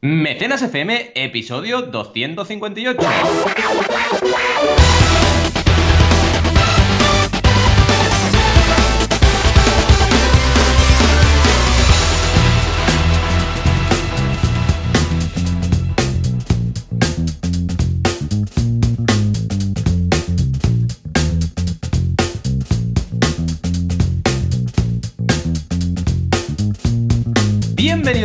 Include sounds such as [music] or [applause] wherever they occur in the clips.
Mecenas FM, episodio 258.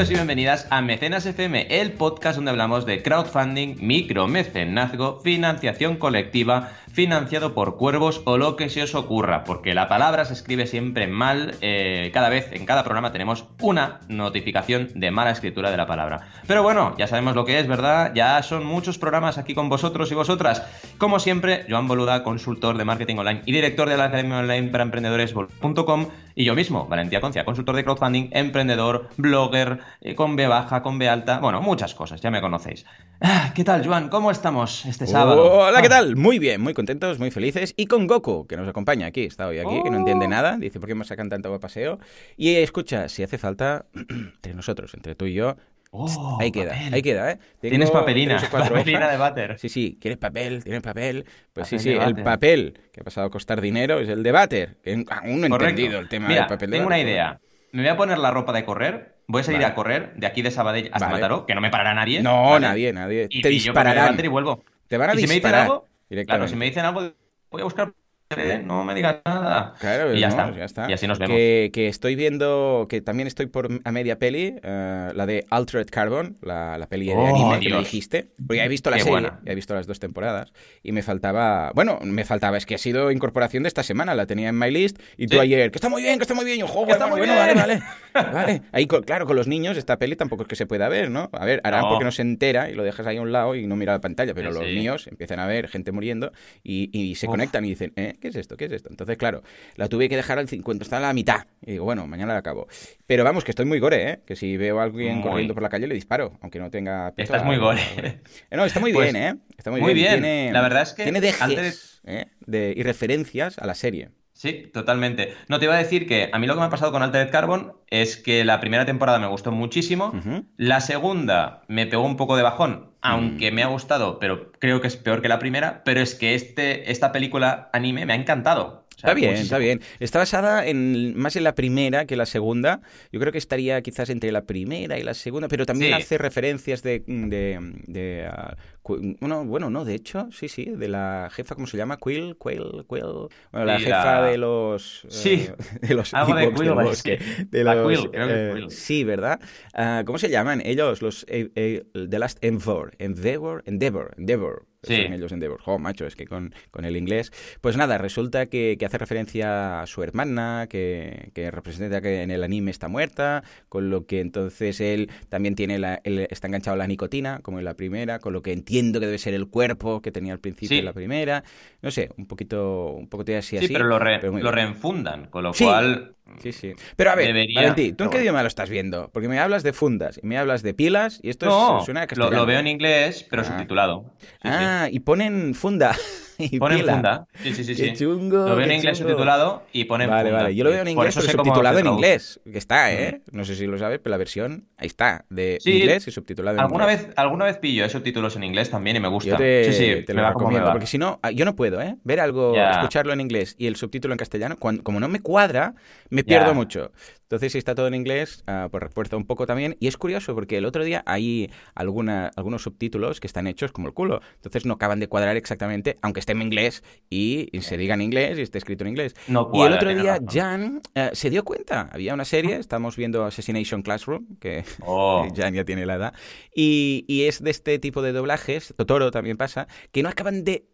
Y bienvenidas a Mecenas FM, el podcast donde hablamos de crowdfunding, micromecenazgo, financiación colectiva, financiado por cuervos o lo que se os ocurra, porque la palabra se escribe siempre mal. eh, cada vez, en cada programa tenemos una notificación de mala escritura de la palabra. Pero bueno, ya sabemos lo que es, ¿verdad? Ya son muchos programas aquí con vosotros y vosotras. Como siempre, Joan Boluda, consultor de marketing online y director de la Academia Online para Emprendedores.com y yo mismo, Valentía Concia, consultor de crowdfunding, emprendedor, blogger, eh, con B baja, con B alta, bueno, muchas cosas, ya me conocéis. Ah, ¿Qué tal, Joan? ¿Cómo estamos este sábado? Hola, ¿qué Ah. tal? Muy bien, muy contentos, muy felices. Y con Goku, que nos acompaña aquí, está hoy aquí, que no entiende Oh. nada. Dice, ¿por qué me sacan tanto paseo? Y escucha, si hace falta, [clears throat] entre nosotros, entre tú y yo, Oh, ahí queda, papel. ahí queda, ¿eh? Tengo Tienes papelina, papelina de váter. Sí, sí, ¿quieres papel? ¿Tienes papel? Pues sí, Papel sí, el papel que ha pasado a costar dinero es el de váter. Aún no he Correcto. entendido el tema Mira, del papel de tengo una idea. Me voy a poner la ropa de correr, voy a salir Vale. a correr de aquí de Sabadell hasta Vale. Mataró, que no me parará nadie. No, ¿vale? nadie, nadie. Y Te de dispararán. váter y vuelvo. Te van a y si me dicen disparar algo, claro, si me dicen algo, voy a buscar, no me digas nada. Claro, y ya, no, está. ya está. Y así nos vemos. Que, que estoy viendo, que también estoy por a media peli, eh, la de Altered Carbon, la, la peli de Oh, anime que me Dios. dijiste. Porque ya he visto la Qué serie, buena. ya he visto las dos temporadas. Y me faltaba, bueno, me faltaba, es que ha sido incorporación de esta semana, la tenía en my list. Y tú Sí. ayer, que está muy bien, que está muy bien. Yo, "Jo, Que está muy bueno, bien". vale, vale. [laughs] Vale. Ahí, claro, con los niños, esta peli tampoco es que se pueda ver, ¿no? A ver, harán No. porque no se entera y lo dejas ahí a un lado y no mira la pantalla. Pero Sí, los sí. míos empiezan a ver gente muriendo y, y se Uf. conectan y dicen, ¿eh? ¿Qué es esto? ¿Qué es esto? Entonces, claro, la tuve que dejar al 50, está a la mitad. Y digo, bueno, mañana la acabo. Pero vamos, que estoy muy gore, ¿eh? Que si veo a alguien Muy. corriendo por la calle le disparo, aunque no tenga Estás pistola. muy gore. Eh, No, está muy [laughs] Pues, bien, ¿eh? Está muy, muy bien. bien. Tiene, La verdad es que Tiene dejes antes ¿eh? de, y referencias a la serie. Sí, totalmente. No, te iba a decir que a mí lo que me ha pasado con Altered Carbon es que la primera temporada me gustó muchísimo. La segunda me pegó un poco de bajón, aunque Mm. me ha gustado, pero creo que es peor que la primera. Pero es que este, esta película anime me ha encantado. O sea, Está bien, está bien. Está basada en más en la primera que la segunda. Yo creo que estaría quizás entre la primera y la segunda, pero también Sí. hace referencias de... de, de, ah, bueno, bueno, no, de hecho, sí, sí, de la jefa, ¿cómo se llama? Quill, Quill, Quill. Bueno, la Sí, jefa la- de los... Sí, eh, [laughs] de los algo de del Quill, bosque, la Quill, creo que eh, Quill. Sí, ¿verdad? Ah, ¿Cómo se llaman ellos? Los... eh, The Last Endeavor. Endeavor, Endeavor, Endeavor. Sí. Son ellos Endeavor. Jo, macho, es que con, con el inglés. Pues nada, resulta que, que hace referencia a su hermana, que, que representa que en el anime está muerta, con lo que entonces él también tiene la, él está enganchado a la nicotina, como en la primera, con lo que entiendo que debe ser el cuerpo que tenía al principio Sí. en la primera. No sé, un poquito, un poquito así, Sí, así. pero lo, re- pero lo reenfundan, con lo Sí. cual. Sí, sí. Pero a ver, Debería, Valentí, ¿tú en qué idioma lo estás viendo? Porque me hablas de fundas y me hablas de pilas y esto No, es, suena a lo, castellano. lo veo en inglés, pero Ah. subtitulado. Sí, sí. Y ponen funda. [laughs] y Ponen pila. funda. Sí, sí, sí. Qué chungo, Lo veo en inglés chungo. subtitulado y ponen Vale, funda. vale. Yo lo veo en inglés, pero subtitulado en inglés. Que está, ¿eh? No sé si lo sabes, pero la versión ahí está, de Sí. inglés y subtitulado en Alguna inglés. vez, alguna vez pillo eh, subtítulos en inglés también y me gusta. Yo te, sí, sí, te lo recomiendo, porque si no, ah, yo no puedo, ¿eh? Ver algo, escucharlo en inglés y el subtítulo en castellano, cuan- como no me cuadra, me pierdo mucho. Entonces, si está todo en inglés, ah, pues refuerza un poco también. Y es curioso porque el otro día hay alguna, algunos subtítulos que están hechos como el culo. Entonces no acaban de cuadrar exactamente, aunque esté en inglés y, y se diga en inglés y esté escrito en inglés. No Y el otro día. Jan eh, se dio cuenta. Había una serie, estamos viendo Assassination Classroom, que [laughs] Oh. Jan ya tiene la edad, y, y es de este tipo de doblajes, Totoro también pasa, que no acaban de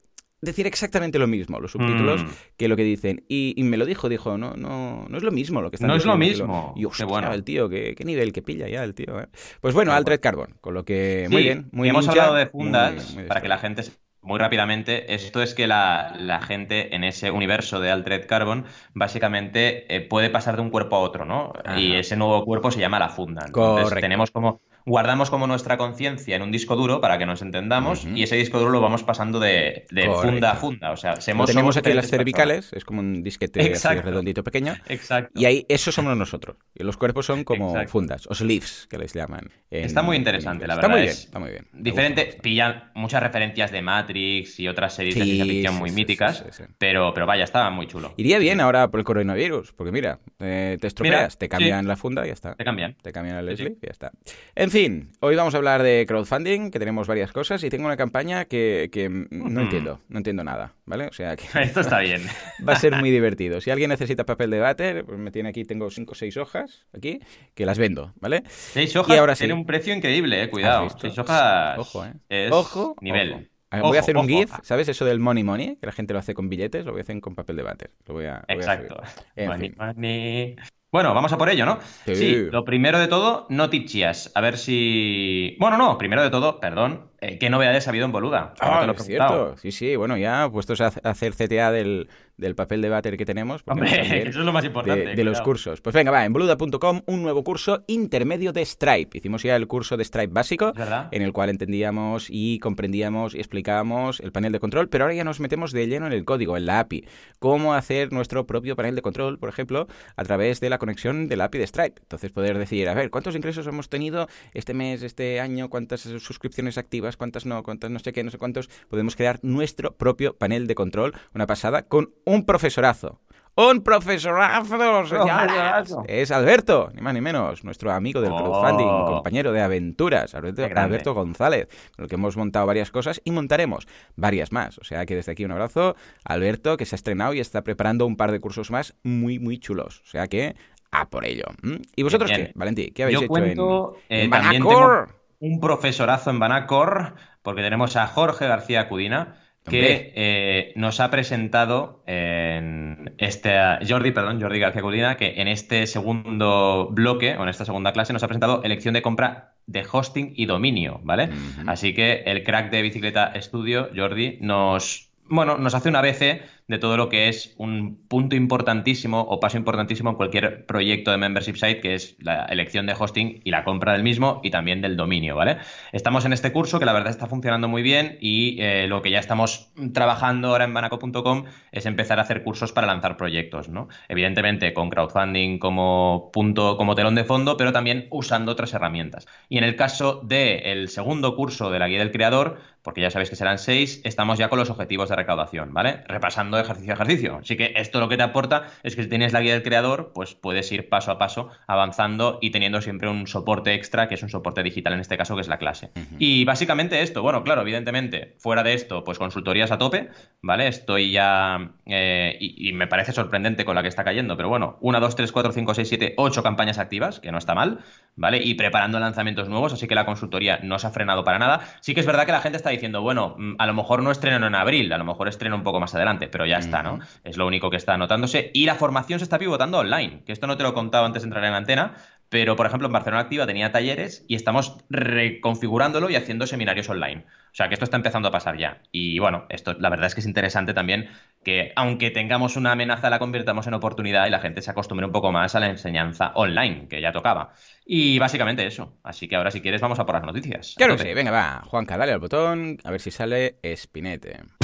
decir exactamente lo mismo, los subtítulos, Mm. que lo que dicen. Y, y me lo dijo, dijo, no, no, no es lo mismo lo que están No es lo mismo. Y Qué hostia, bueno. el tío, qué, qué nivel que pilla ya el tío, ¿eh? Pues bueno, Qué Altered Carbon, con lo que muy Sí, bien, muy Hemos ninja, hablado de muy- fundas muy para que la gente se- muy rápidamente, esto es que la, la gente en ese universo de Altered Carbon básicamente eh, puede pasar de un cuerpo a otro, ¿no? Ajá. Y ese nuevo cuerpo se llama la funda. Entonces Correcto. tenemos como guardamos como nuestra conciencia en un disco duro para que nos entendamos y ese disco duro lo vamos pasando de, funda a funda. O sea, somos, tenemos aquí las cervicales, es como un disquete así redondito pequeño. Exacto. Y ahí, eso somos nosotros. Y los cuerpos son como Exacto. fundas, o sleeves, que les llaman. en- Está muy en interesante, la verdad. Está muy bien, es está muy bien. Diferente, pillan muchas referencias de Matrix y otras series de ciencia ficción sí, muy sí, míticas. Pero, pero vaya, estaba muy chulo. Iría bien ahora por el coronavirus, porque mira, eh, te estropeas, te cambian la funda y ya está. Te cambian. Te cambian el sleeve y ya está. En fin, hoy vamos a hablar de crowdfunding, que tenemos varias cosas, y tengo una campaña que, que no entiendo, no entiendo nada, ¿vale? O sea que [laughs] Esto está bien. [laughs] va a ser muy divertido. Si alguien necesita papel de váter, pues me tiene aquí, tengo cinco o seis hojas aquí, que las vendo, ¿vale? Seis hojas ahora sí. tiene un precio increíble, eh. Cuidado. Seis hojas Ojo, ¿eh? es Ojo, nivel. ojo. Voy a hacer un ojo. GIF, ¿sabes? Eso del money money, que la gente lo hace con billetes, lo voy a hacer con papel de váter. Lo voy a, lo voy a Exacto. En Money, fin. money. Bueno, vamos a por ello, ¿no? Sí. lo primero de todo, noticias. A ver si. Bueno, no, primero de todo, perdón. eh, ¿Qué novedades ha habido en Boluda? Que no Ah, te lo he es cierto. Sí, sí, bueno, ya puestos a hacer CTA del, del papel de váter que tenemos. Hombre, [laughs] eso es lo más importante. de, de los cursos. Pues venga, va, en boluda.com un nuevo curso intermedio de Stripe. Hicimos ya el curso de Stripe básico, verdad. en el cual entendíamos y comprendíamos y explicábamos el panel de control, pero ahora ya nos metemos de lleno en el código, en la API. Cómo hacer nuestro propio panel de control, por ejemplo, a través de la conexión de la API de Stripe. Entonces poder decir, a ver, ¿cuántos ingresos hemos tenido este mes, este año? ¿Cuántas suscripciones activas? ¿Cuántas no? ¿Cuántas no sé qué? No sé cuántos. Podemos crear nuestro propio panel de control, una pasada, con un profesorazo. ¡Un profesorazo, señoras! Es Alberto, ni más ni menos, nuestro amigo del Oh. crowdfunding, compañero de aventuras, Alberto. Alberto González, con el que hemos montado varias cosas y montaremos varias más. O sea que desde aquí un abrazo Alberto, que se ha estrenado y está preparando un par de cursos más muy, muy chulos. O sea que a por ello. ¿Mm? ¿Y vosotros Bien, qué, Valentí? ¿Qué habéis Yo hecho cuento, en, eh, en Banacor? un profesorazo en Banacor, porque tenemos a Jorge García Cudina. Que eh, nos ha presentado en este Jordi, perdón, Jordi García Cudina, que en este segundo bloque o en esta segunda clase nos ha presentado elección de compra de hosting y dominio, ¿vale? Así que el crack de Bicicleta Studio, Jordi, nos bueno, nos hace un ABC de todo lo que es un punto importantísimo o paso importantísimo en cualquier proyecto de membership site, que es la elección de hosting y la compra del mismo y también del dominio, ¿vale? Estamos en este curso que la verdad está funcionando muy bien y eh, lo que ya estamos trabajando ahora en banaco.com es empezar a hacer cursos para lanzar proyectos, ¿no? Evidentemente con crowdfunding como punto, como telón de fondo, pero también usando otras herramientas. Y en el caso del segundo curso de la guía del creador, porque ya sabéis que serán seis, estamos ya con los objetivos de recaudación, ¿vale? Repasando ejercicio a ejercicio. Así que esto lo que te aporta es que si tienes la guía del creador, pues puedes ir paso a paso avanzando y teniendo siempre un soporte extra, que es un soporte digital en este caso, que es la clase. Y básicamente esto, bueno, claro, evidentemente, fuera de esto, pues consultorías a tope, ¿vale? Estoy ya, eh, y, y me parece sorprendente con la que está cayendo, pero bueno, una, dos, tres, cuatro, cinco, seis, siete, ocho campañas activas, que no está mal, ¿vale? Y preparando lanzamientos nuevos, así que la consultoría no se ha frenado para nada. Sí que es verdad que la gente está diciendo, bueno, mm, a lo mejor no estreno en abril, a lo mejor estreno un poco más adelante, pero ya está, ¿no? Es lo único que está anotándose. Y la formación se está pivotando online, que esto no te lo he contado antes de entrar en antena, pero por ejemplo en Barcelona Activa tenía talleres y estamos reconfigurándolo y haciendo seminarios online. O sea que esto está empezando a pasar ya. Y bueno, esto la verdad es que es interesante también que aunque tengamos una amenaza la convirtamos en oportunidad y la gente se acostumbre un poco más a la enseñanza online, que ya tocaba. Y básicamente eso. Así que ahora si quieres vamos a por las noticias. Claro que sí, venga, va. Juanca, dale al botón, a ver si sale Espinete.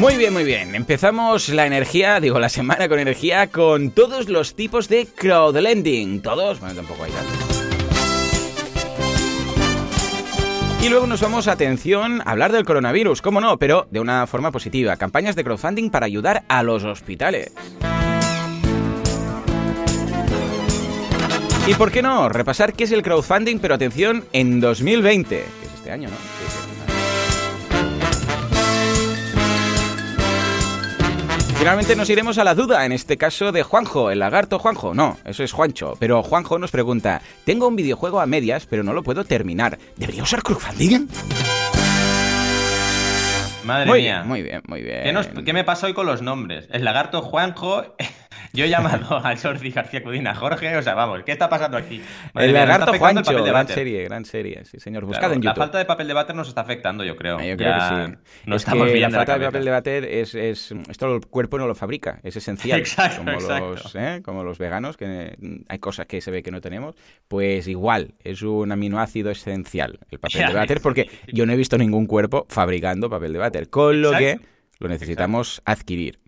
Muy bien, muy bien. Empezamos la energía, digo, la semana con energía, con todos los tipos de crowdlending. Todos, bueno, tampoco hay tantos. Y luego nos vamos, atención, a hablar del coronavirus, cómo no, pero de una forma positiva. Campañas de crowdfunding para ayudar a los hospitales. Y por qué no, repasar qué es el crowdfunding, pero atención, en 2020, que es este año, ¿no? Finalmente nos iremos a la duda, en este caso de Juanjo, el lagarto Juanjo. No, eso es Juancho. Pero Juanjo nos pregunta, tengo un videojuego a medias, pero no lo puedo terminar. ¿Debería usar crowdfunding? Madre Muy mía. bien, muy bien, muy bien. ¿Qué, nos- qué me pasa hoy con los nombres? El lagarto Juanjo, Yo he llamado [laughs] a Jordi García Cudina, Jorge, o sea, vamos, ¿qué está pasando aquí? el lagarto Juancho, gran serie, gran serie, sí, señor. Buscado en YouTube. La falta de papel de váter nos está afectando, yo creo. Yo creo que sí. No estamos que la falta de papel de váter es, es, Esto el cuerpo no lo fabrica, es esencial. [laughs] exacto, como, exacto. Los, ¿eh? como los veganos, que hay cosas que se ve que no tenemos. Pues igual, es un aminoácido esencial el papel de váter, porque yo no he visto ningún cuerpo fabricando papel de váter. Con lo que lo necesitamos adquirir.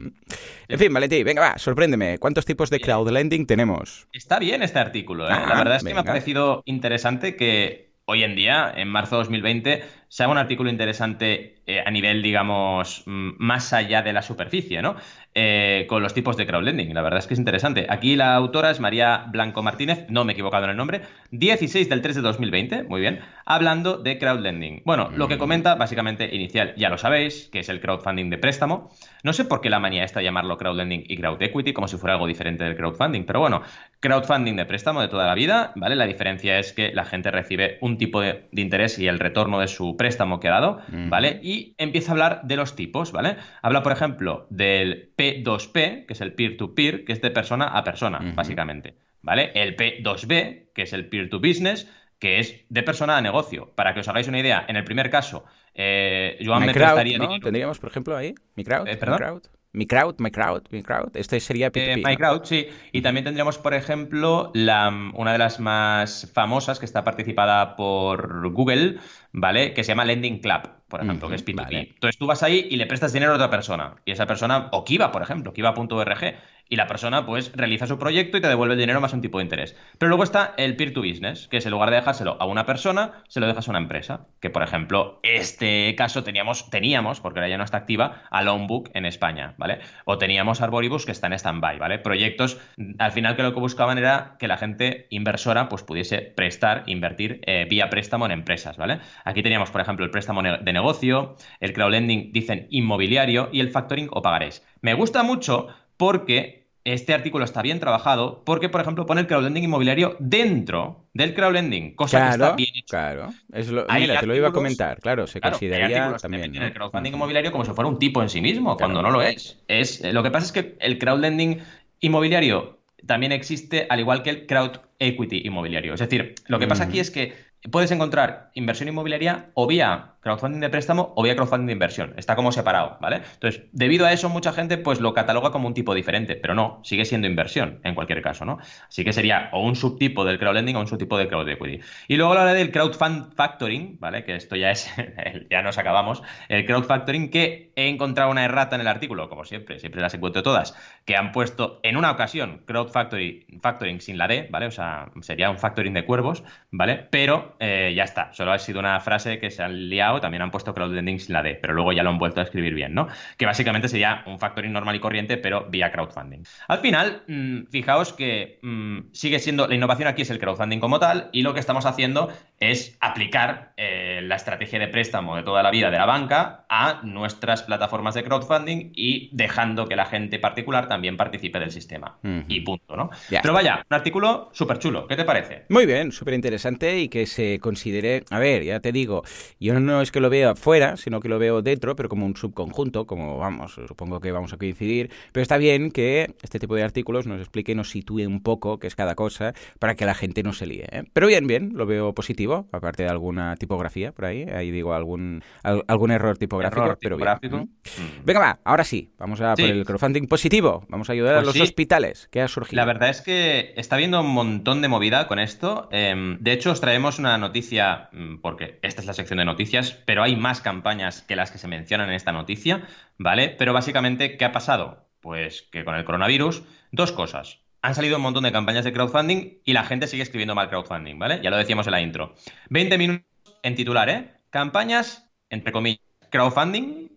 En fin, Valentín, venga, va, sorpréndeme. ¿Cuántos tipos de crowdlending tenemos? Está bien este artículo, ¿eh? Ah, La verdad es que venga. me ha parecido interesante que hoy en día, en marzo de 2020, se haga un artículo interesante eh, a nivel, digamos, mm, más allá de la superficie, ¿no? Eh, con los tipos de crowdlending. La verdad es que es interesante. Aquí la autora es María Blanco Martínez, no me he equivocado en el nombre, 16 del 3 de 2020, muy bien, hablando de crowdlending. Bueno, lo que comenta, básicamente, inicial, ya lo sabéis, que es el crowdfunding de préstamo. No sé por qué la manía está llamarlo crowdlending y crowd equity, como si fuera algo diferente del crowdfunding, pero bueno, crowdfunding de préstamo de toda la vida, ¿vale? La diferencia es que la gente recibe un tipo de, de interés y el retorno de su préstamo que ha dado, ¿vale? Y empieza a hablar de los tipos, ¿vale? Habla, por ejemplo, del P2P, que es el peer-to-peer, que es de persona a persona, básicamente, ¿vale? El P2B, que es el peer-to-business, que es de persona a negocio. Para que os hagáis una idea, en el primer caso, eh, Joan me crowd, prestaría ¿no? Tendríamos, por ejemplo, ahí. Mi crowd. Eh, mi ¿perdón? crowd. Mi crowd, my crowd, mi crowd. Este sería Eh, P2P. ¿no? MyCrowd, sí. Y también tendríamos, por ejemplo, la, una de las más famosas que está participada por Google, ¿vale? Que se llama Lending Club, por ejemplo, que es P2P. vale. Entonces tú vas ahí y le prestas dinero a otra persona. Y esa persona, o Kiva, por ejemplo, Kiva.org, y la persona pues realiza su proyecto y te devuelve el dinero más un tipo de interés. Pero luego está el peer-to-business, que es en lugar de dejárselo a una persona, se lo dejas a una empresa. Que, por ejemplo, este caso teníamos, teníamos, porque ahora ya no está activa, a Loanbook en España, ¿vale? O teníamos Arboribus que está en stand-by, ¿vale? Proyectos, al final que lo que buscaban era que la gente inversora pues pudiese prestar, invertir eh, vía préstamo en empresas, ¿vale? Aquí teníamos, por ejemplo, el préstamo de negocio, el crowdlending, dicen inmobiliario, y el factoring o pagaréis. Me gusta mucho porque este artículo está bien trabajado, porque, por ejemplo, pone el crowdlending inmobiliario dentro del crowdlending, cosa que está bien hecho. claro. Es lo- Hay mira, te lo iba a comentar. Claro, se Claro, consideraría también. el crowdfunding inmobiliario como si fuera un tipo en sí mismo, cuando no lo es. es. Lo que pasa es que el crowdlending inmobiliario también existe, al igual que el crowd equity inmobiliario. Es decir, lo que pasa aquí es que puedes encontrar inversión inmobiliaria o vía crowdfunding de préstamo o vía crowdfunding de inversión. Está como separado, ¿vale? Entonces, debido a eso, mucha gente pues lo cataloga como un tipo diferente, pero no, sigue siendo inversión en cualquier caso, ¿no? Así que sería o un subtipo del crowdlending o un subtipo del crowd equity. Y luego hablaré del crowdfund factoring, ¿vale? Que esto ya es, [laughs] ya nos acabamos. El crowd factoring que he encontrado una errata en el artículo, como siempre, siempre las encuentro todas, que han puesto en una ocasión crowd factoring sin la D, ¿vale? O sea, sería un factoring de cuervos, ¿vale? Pero eh, ya está, solo ha sido una frase que se han liado, también han puesto crowdlending sin la D, pero luego ya lo han vuelto a escribir bien, ¿no? Que básicamente sería un factoring normal y corriente, pero vía crowdfunding. Al final, mmm, fijaos que mmm, sigue siendo, la innovación aquí es el crowdfunding como tal, y lo que estamos haciendo es aplicar eh, la estrategia de préstamo de toda la vida de la banca a nuestras plataformas de crowdfunding y dejando que la gente particular también participe del sistema. Uh -huh. Y punto, ¿no? Ya Pero vaya, un artículo súper chulo. ¿Qué te parece? Muy bien, súper interesante y que se considere, a ver, ya te digo, yo no es que lo vea fuera, sino que lo veo dentro, pero como un subconjunto, como vamos, supongo que vamos a coincidir, pero está bien que este tipo de artículos nos explique, nos sitúe un poco qué es cada cosa para que la gente no se líe. ¿eh? Pero bien, bien, lo veo positivo, aparte de alguna tipografía por ahí, ahí digo algún, algún error tipográfico, error pero tipográfico. bien. ¿Mm? Venga, va, ahora sí, vamos a Sí. por el crowdfunding positivo, vamos a ayudar Pues a los sí. hospitales. ¿Qué ha surgido? La verdad es que está habiendo un montón de movida con esto. Eh, de hecho, os traemos una noticia, mm, porque esta es la sección de noticias, pero hay más campañas que las que se mencionan en esta noticia, ¿vale? Pero básicamente, ¿qué ha pasado? Pues que con el coronavirus, dos cosas. Han salido un montón de campañas de crowdfunding y la gente sigue escribiendo mal crowdfunding, ¿vale? Ya lo decíamos en la intro. 20 minutos en titular, ¿eh? Campañas, entre comillas, crowdfunding,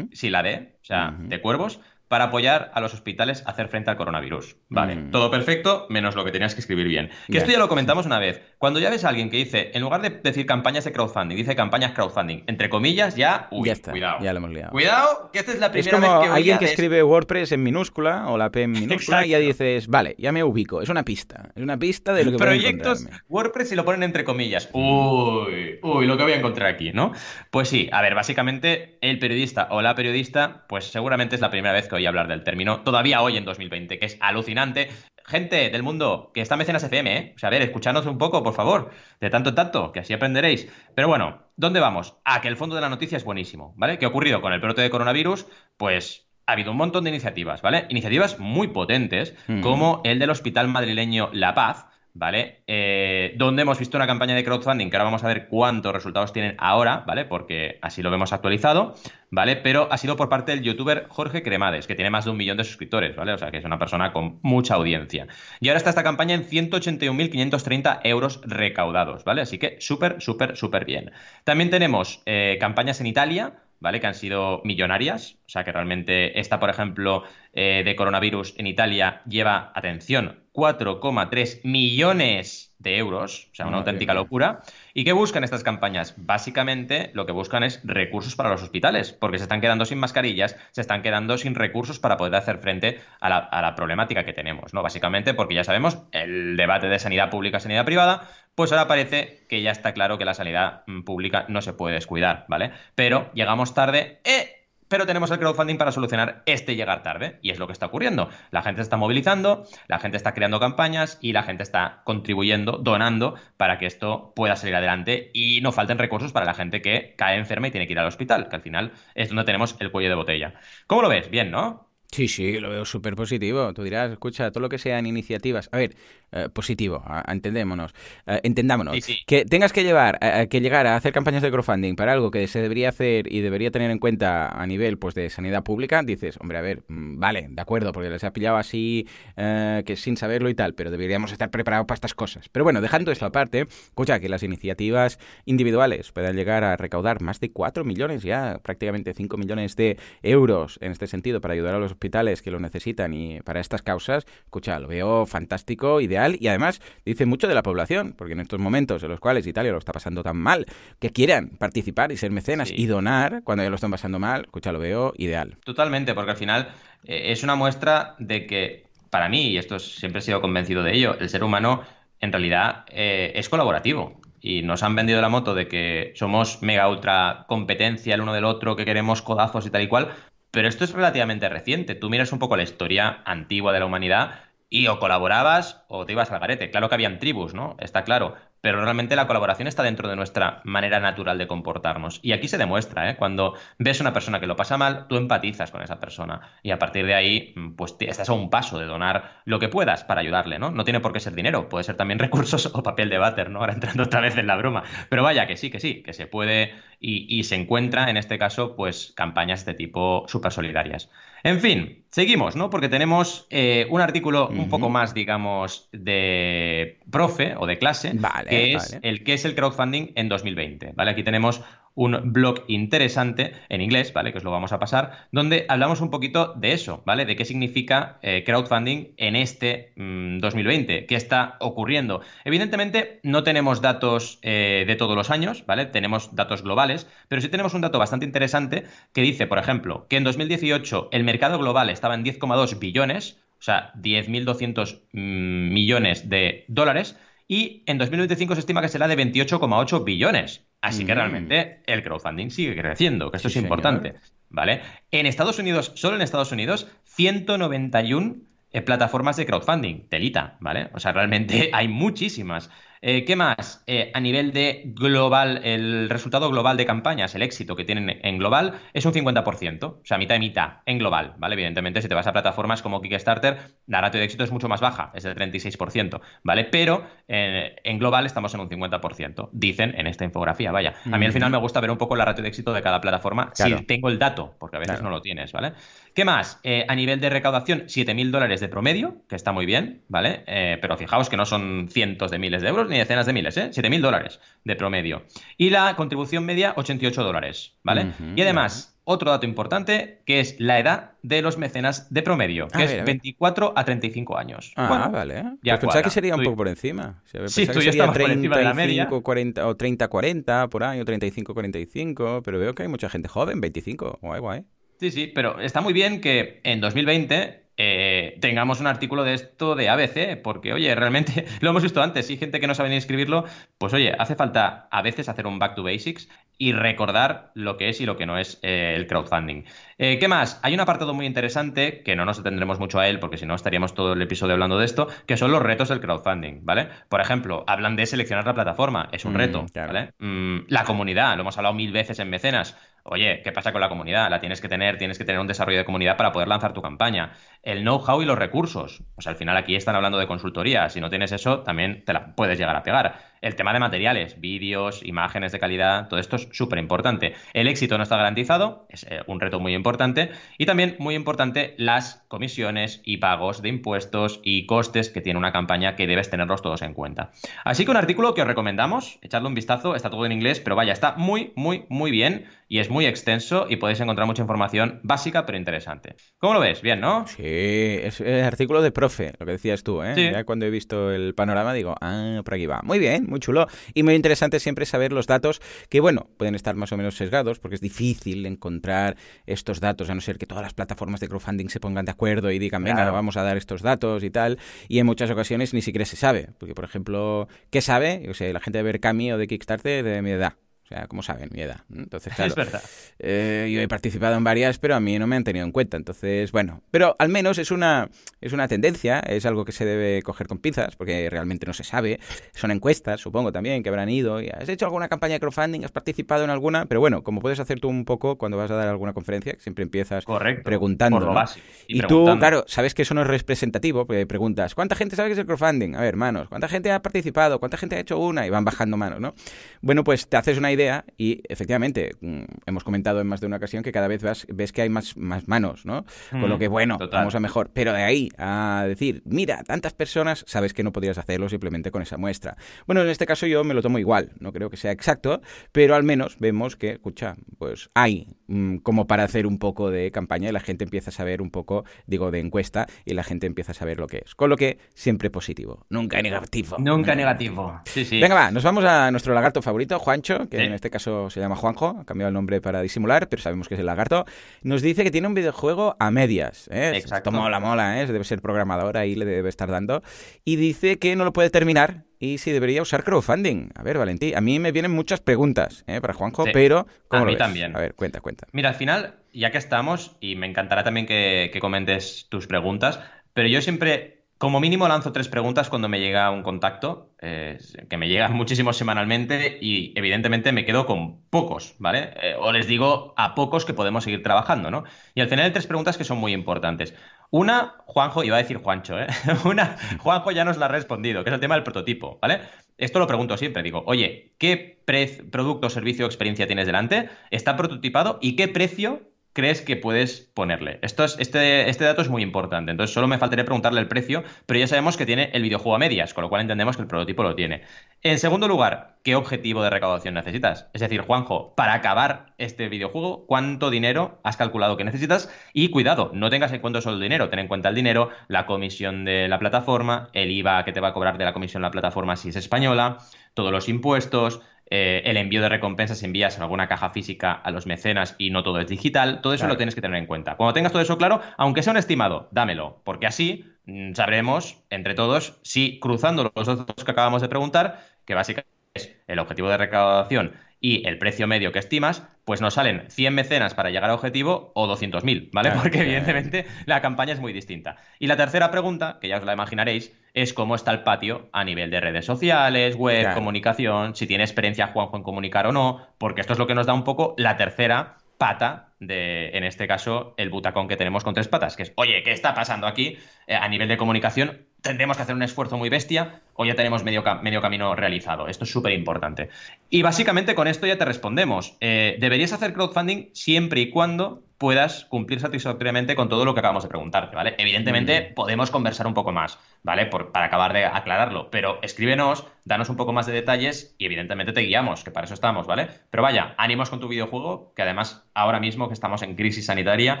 sí la D, o sea, de cuervos, para apoyar a los hospitales a hacer frente al coronavirus. Vale, Mm. todo perfecto, menos lo que tenías que escribir bien. Que esto ya lo comentamos una vez. Cuando ya ves a alguien que dice, en lugar de decir campañas de crowdfunding, dice campañas crowdfunding, entre comillas, ya, uy, ya está, cuidado. ya lo hemos liado. Cuidado, que esta es la Es primera como vez que alguien que escribe WordPress en minúscula o la P en [laughs] minúscula y ya dices, vale, ya me ubico. Es una pista. Es una pista de lo que voy a Proyectos. WordPress y lo ponen entre comillas. Uy, uy, lo que voy a encontrar aquí, ¿no? Pues sí, a ver, básicamente el periodista o la periodista, pues seguramente es la primera vez que oí hablar del término, todavía hoy en 2020, que es alucinante. Gente del mundo que está en Mecenas FM, ¿eh? O sea, a ver, escuchadnos un poco, por favor, de tanto en tanto, que así aprenderéis. Pero bueno, ¿dónde vamos? A que el fondo de la noticia es buenísimo, ¿vale? ¿Qué ha ocurrido con el brote de coronavirus? Pues ha habido un montón de iniciativas, ¿vale? Iniciativas muy potentes, como el del Hospital Madrileño La Paz, ¿vale? Eh, donde hemos visto una campaña de crowdfunding, que ahora vamos a ver cuántos resultados tienen ahora, ¿vale? Porque así lo vemos actualizado, ¿vale? Pero ha sido por parte del youtuber Jorge Cremades, que tiene más de un millón de suscriptores, ¿vale? O sea, que es una persona con mucha audiencia. Y ahora está esta campaña en 181.530 euros recaudados, ¿vale? Así que súper, súper, súper bien. También tenemos eh, campañas en Italia, ¿vale? Que han sido millonarias. O sea, que realmente esta, por ejemplo, eh, de coronavirus en Italia lleva, atención, 4,3 millones de euros, o sea, una auténtica locura. ¿Y qué buscan estas campañas? Básicamente lo que buscan es recursos para los hospitales, porque se están quedando sin mascarillas, se están quedando sin recursos para poder hacer frente a la, problemática que tenemos, ¿no? Básicamente porque ya sabemos el debate de sanidad pública, sanidad privada, pues ahora parece que ya está claro que la sanidad mm, pública no se puede descuidar, ¿vale? Pero llegamos tarde. ¡Eh! Pero tenemos el crowdfunding para solucionar este llegar tarde. Y es lo que está ocurriendo. La gente se está movilizando, la gente está creando campañas y la gente está contribuyendo, donando para que esto pueda salir adelante y no falten recursos para la gente que cae enferma y tiene que ir al hospital, que al final es donde tenemos el cuello de botella. ¿Cómo lo ves? Bien, ¿no? Sí, sí, lo veo súper positivo. Tú dirás, escucha, todo lo que sean iniciativas. A ver, eh, positivo, entendémonos, eh, entendámonos. Que tengas que llevar, que llegar a hacer campañas de crowdfunding para algo que se debería hacer y debería tener en cuenta a nivel pues de sanidad pública, dices, hombre, a ver, mm, vale, de acuerdo, porque les ha pillado así eh, que sin saberlo y tal, pero deberíamos estar preparados para estas cosas. Pero bueno, dejando esto aparte, escucha, que las iniciativas individuales puedan llegar a recaudar más de 4 millones ya, prácticamente 5 millones de euros en este sentido para ayudar a los hospitales que lo necesitan y para estas causas, escucha, lo veo fantástico, ideal y además dice mucho de la población, porque en estos momentos en los cuales Italia lo está pasando tan mal, que quieran participar y ser mecenas y donar cuando ya lo están pasando mal, escucha, lo veo ideal. Totalmente, porque al final eh, es una muestra de que, para mí, y esto siempre he sido convencido de ello, el ser humano en realidad eh, es colaborativo y nos han vendido la moto de que somos mega ultra competencia el uno del otro, que queremos codazos y tal y cual, pero esto es relativamente reciente. Tú miras un poco la historia antigua de la humanidad y o colaborabas o te ibas al garete. Claro que habían tribus, ¿no? Está claro. Pero realmente la colaboración está dentro de nuestra manera natural de comportarnos. Y aquí se demuestra, ¿eh? Cuando ves a una persona que lo pasa mal, tú empatizas con esa persona. Y a partir de ahí, pues estás a un paso de donar lo que puedas para ayudarle, ¿no? No tiene por qué ser dinero, puede ser también [laughs] recursos o papel de váter, ¿no? Ahora entrando otra vez en la broma. Pero vaya, que sí, que sí, que se puede y, y se encuentra, en este caso, pues campañas de tipo súper solidarias. En fin, seguimos, ¿no? Porque tenemos eh, un artículo un poco más, digamos, de profe o de clase, que es el que es el crowdfunding en 2020, ¿vale? Aquí tenemos un blog interesante en inglés, ¿vale? Que os lo vamos a pasar, donde hablamos un poquito de eso, ¿vale? De qué significa eh, crowdfunding en este 2020, mm, qué está ocurriendo. Evidentemente no tenemos datos eh, de todos los años, ¿vale? Tenemos datos globales, pero sí tenemos un dato bastante interesante que dice, por ejemplo, que en 2018 el mercado global estaba en 10,2 billones, o sea, 10.200 mm, millones de dólares, y en 2025 se estima que será de 28,8 billones. Así que mm. realmente el crowdfunding sigue creciendo, que esto es importante, ¿vale? En Estados Unidos, solo en Estados Unidos, 191 eh, plataformas de crowdfunding, telita, ¿vale? O sea, realmente [laughs] hay muchísimas. Eh, ¿Qué más? Eh, a nivel de global, el resultado global de campañas, el éxito que tienen en global, es un 50%, o sea, mitad y mitad en global, ¿vale? Evidentemente, si te vas a plataformas como Kickstarter, la ratio de éxito es mucho más baja, es del 36%, ¿vale? Pero eh, en global estamos en un 50%, dicen en esta infografía, vaya. A mí al final me gusta ver un poco la ratio de éxito de cada plataforma, si tengo el dato, porque a veces no lo tienes, ¿vale? ¿Qué más? a nivel de recaudación, 7.000 dólares de promedio, que está muy bien, ¿vale? pero fijaos que no son cientos de miles de euros, ni decenas de miles, ¿eh? 7.000 dólares de promedio. Y la contribución media, 88 dólares, ¿vale? y además, otro dato importante, que es la edad de los mecenas de promedio, que es 24 a 35 años. Ah, vale. Ya pues pensaba que sería un poco por encima. sí, tú ya estabas por encima de la media. 40, o 30-40 por año, 35-45, pero veo que hay mucha gente joven, 25, guay, guay. Sí, sí, pero está muy bien que en 2020 eh, tengamos un artículo de esto de ABC, porque, oye, realmente [laughs] lo hemos visto antes, si hay gente que no sabe ni escribirlo, pues, oye, hace falta a veces hacer un back to basics y recordar lo que es y lo que no es eh, el crowdfunding. Eh, ¿Qué más? Hay un apartado muy interesante que no nos atendremos mucho a él porque si no estaríamos todo el episodio hablando de esto, que son los retos del crowdfunding, ¿vale? Por ejemplo, hablan de seleccionar la plataforma, es un Mm, reto, claro. ¿vale? Mm, la comunidad, lo hemos hablado mil veces en mecenas. Oye, ¿qué pasa con la comunidad? La tienes que tener, tienes que tener un desarrollo de comunidad para poder lanzar tu campaña. El know-how y los recursos. Sea, al final aquí están hablando de consultoría. Si no tienes eso, también te la puedes llegar a pegar. El tema de materiales, vídeos, imágenes de calidad, todo esto es súper importante. El éxito no está garantizado, es eh, un reto muy importante. Y también muy importante las comisiones y pagos de impuestos y costes que tiene una campaña que debes tenerlos todos en cuenta. Así que un artículo que os recomendamos, echarle un vistazo, está todo en inglés, pero vaya, está muy, muy, muy bien y es muy extenso y podéis encontrar mucha información básica pero interesante. ¿Cómo lo ves? Bien, ¿no? Sí, es artículo de profe, lo que decías tú, ¿eh? Sí. Ya cuando he visto el panorama digo, ah, por aquí va. Muy bien, muy chulo. Y muy interesante siempre saber los datos que, bueno, pueden estar más o menos sesgados porque es difícil encontrar estos datos, a no ser que todas las plataformas de crowdfunding se pongan de acuerdo y digan, venga, Claro. vamos a dar estos datos y tal. Y en muchas ocasiones ni siquiera se sabe. Porque, por ejemplo, ¿qué sabe? Yo sé, la gente de Berkami o de Kickstarter de mi edad. O sea, ¿cómo saben mi edad? Entonces, [laughs] claro, Es verdad. eh, yo he participado en varias, pero a mí no me han tenido en cuenta. Entonces, bueno, pero al menos es una, es una tendencia, es algo que se debe coger con pinzas, porque realmente no se sabe. Son encuestas, supongo también, que habrán ido. y ¿Has hecho alguna campaña de crowdfunding? ¿Has participado en alguna? Pero bueno, como puedes hacer tú un poco cuando vas a dar alguna conferencia, que siempre empiezas Correcto. preguntando. Por lo ¿no? básico. Y, tú, preguntando. claro, sabes que eso no es representativo, porque preguntas, ¿cuánta gente sabe que es el crowdfunding? A ver, manos, ¿cuánta gente ha participado? ¿Cuánta gente ha hecho una? Y van bajando manos, ¿no? Bueno, pues te haces una idea y efectivamente, mm, hemos comentado en más de una ocasión que cada vez vas- ves que hay más, más manos, ¿no? Con lo Mm, que, bueno, total. vamos a mejor. Pero de ahí a decir, mira, tantas personas, sabes que no podrías hacerlo simplemente con esa muestra. Bueno, en este caso yo me lo tomo igual, no creo que sea exacto, pero al menos vemos que, escucha, pues hay mm, como para hacer un poco de campaña y la gente empieza a saber un poco, digo, de encuesta y la gente empieza a saber lo que es. Con lo que siempre positivo, nunca negativo. Nunca negativo. Sí, sí. Venga, va, nos vamos a nuestro lagarto favorito, Juancho, que. En este caso se llama Juanjo, ha cambiado el nombre para disimular, pero sabemos que es el lagarto. Nos dice que tiene un videojuego a medias. ¿eh? Exacto. Esto mola, mola, ¿eh? debe ser programador, ahí le debe estar dando. Y dice que no lo puede terminar y si debería usar crowdfunding. A ver, Valentí, a mí me vienen muchas preguntas ¿eh? para Juanjo, Sí. pero ¿cómo A lo mí ves? también. A ver, cuenta, cuenta. Mira, al final, ya que estamos, y me encantará también que, que comentes tus preguntas, pero yo siempre, como mínimo, lanzo tres preguntas cuando me llega un contacto, eh, que me llegan [laughs] muchísimos semanalmente y evidentemente me quedo con pocos, ¿vale? Eh, o les digo a pocos que podemos seguir trabajando, ¿no? Y al final hay tres preguntas que son muy importantes. Una, Juanjo, iba a decir Juancho, ¿eh? [laughs] Una, Juanjo ya nos la ha respondido, que es el tema del prototipo, ¿vale? Esto lo pregunto siempre, digo, oye, ¿qué producto, servicio o experiencia tienes delante? ¿Está prototipado? ¿Y qué precio crees que puedes ponerle? Esto es, este, este dato es muy importante, entonces solo me faltaría preguntarle el precio, pero ya sabemos que tiene el videojuego a medias, con lo cual entendemos que el prototipo lo tiene. En segundo lugar, ¿qué objetivo de recaudación necesitas? Es decir, Juanjo, para acabar este videojuego, ¿cuánto dinero has calculado que necesitas? Y cuidado, no tengas en cuenta solo el dinero, ten en cuenta el dinero, la comisión de la plataforma, el IVA que te va a cobrar de la comisión la plataforma si es española, todos los impuestos, eh, el envío de recompensas envías en alguna caja física a los mecenas y no todo es digital, todo eso Claro. lo tienes que tener en cuenta. Cuando tengas todo eso claro, aunque sea un estimado, dámelo, porque así mm, sabremos entre todos si cruzando los dos que acabamos de preguntar, que básicamente es el objetivo de recaudación y el precio medio que estimas, pues nos salen 100 mecenas para llegar al objetivo o 200.000, ¿vale? Claro, Porque claro. evidentemente la campaña es muy distinta. Y la tercera pregunta, que ya os la imaginaréis, es cómo está el patio a nivel de redes sociales, web, Claro. comunicación, si tiene experiencia Juanjo en comunicar o no, porque esto es lo que nos da un poco la tercera pata de, en este caso, el butacón que tenemos con tres patas, que es, oye, ¿qué está pasando aquí Eh, a nivel de comunicación? Tendremos que hacer un esfuerzo muy bestia o ya tenemos medio, ca- medio camino realizado. Esto es súper importante. Y básicamente con esto ya te respondemos. Eh, deberías hacer crowdfunding siempre y cuando puedas cumplir satisfactoriamente con todo lo que acabamos de preguntarte, ¿vale? Evidentemente Mm. podemos conversar un poco más, ¿vale? Por- para acabar de aclararlo, pero escríbenos, danos un poco más de detalles y evidentemente te guiamos, que para eso estamos, ¿vale? Pero vaya, ánimos con tu videojuego, que además ahora mismo que estamos en crisis sanitaria,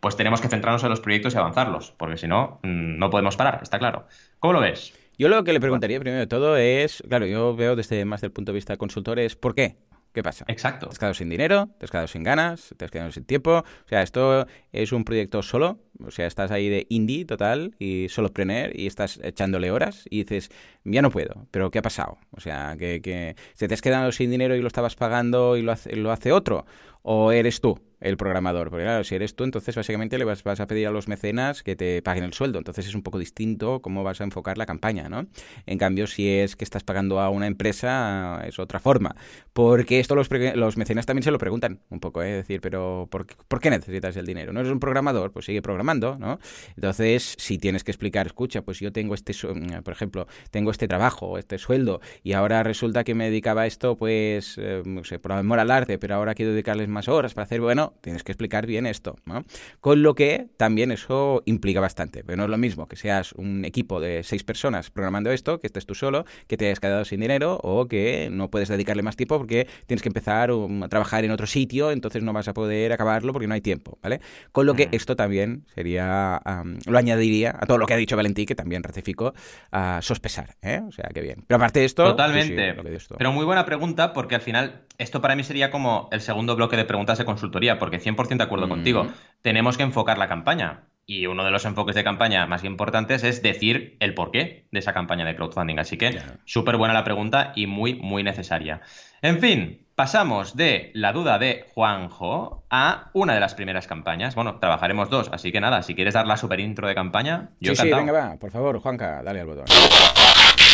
pues tenemos que centrarnos en los proyectos y avanzarlos, porque si no, mm, no podemos parar, está claro. ¿Cómo lo ves? Yo lo que le preguntaría primero de todo es, claro, yo veo desde más del punto de vista de consultor, es ¿por qué? ¿Qué pasa? Exacto. ¿Te has quedado sin dinero? ¿Te has quedado sin ganas? ¿Te has quedado sin tiempo? O sea, ¿esto es un proyecto solo o sea, estás ahí de indie total y solo prener y estás echándole horas y dices, ya no puedo, pero ¿qué ha pasado? O sea, que, que se te has quedado sin dinero y lo estabas pagando y lo hace, lo hace otro, o eres tú el programador. Porque claro, si eres tú, entonces básicamente le vas, vas, a pedir a los mecenas que te paguen el sueldo. Entonces es un poco distinto cómo vas a enfocar la campaña, ¿no? En cambio, si es que estás pagando a una empresa, es otra forma. Porque esto los, los mecenas también se lo preguntan un poco, ¿eh? Es decir, pero ¿por, ¿por qué necesitas el dinero? ¿No eres un programador? Pues sigue programando, ¿no? Entonces, si tienes que explicar, escucha, pues yo tengo este, por ejemplo, tengo este trabajo, este sueldo, y ahora resulta que me dedicaba a esto, pues, eh, no sé, por amor al arte, pero ahora quiero dedicarles más horas para hacer, bueno, tienes que explicar bien esto, ¿no? Con lo que también eso implica bastante, pero no es lo mismo que seas un equipo de seis personas programando esto, que estés tú solo, que te hayas quedado sin dinero o que no puedes dedicarle más tiempo porque tienes que empezar a trabajar en otro sitio, entonces no vas a poder acabarlo porque no hay tiempo, ¿vale? Con lo que esto también sería, lo añadiría a todo lo que ha dicho Valentí, que también ratificó, a sospesar, ¿eh? O sea, que bien. Pero aparte de esto... Totalmente. Pero muy buena pregunta porque al final esto para mí sería como el segundo bloque de preguntas de consultoría, porque 100% de acuerdo contigo. Tenemos que enfocar la campaña. Y uno de los enfoques de campaña más importantes es decir el porqué de esa campaña de crowdfunding. Así que súper buena la pregunta y muy, muy necesaria. En fin, pasamos de la duda de Juanjo a una de las primeras campañas. Bueno, trabajaremos dos, así que nada, si quieres dar la super intro de campaña, yo sí, sí, venga, va, por favor, Juanca, dale al botón.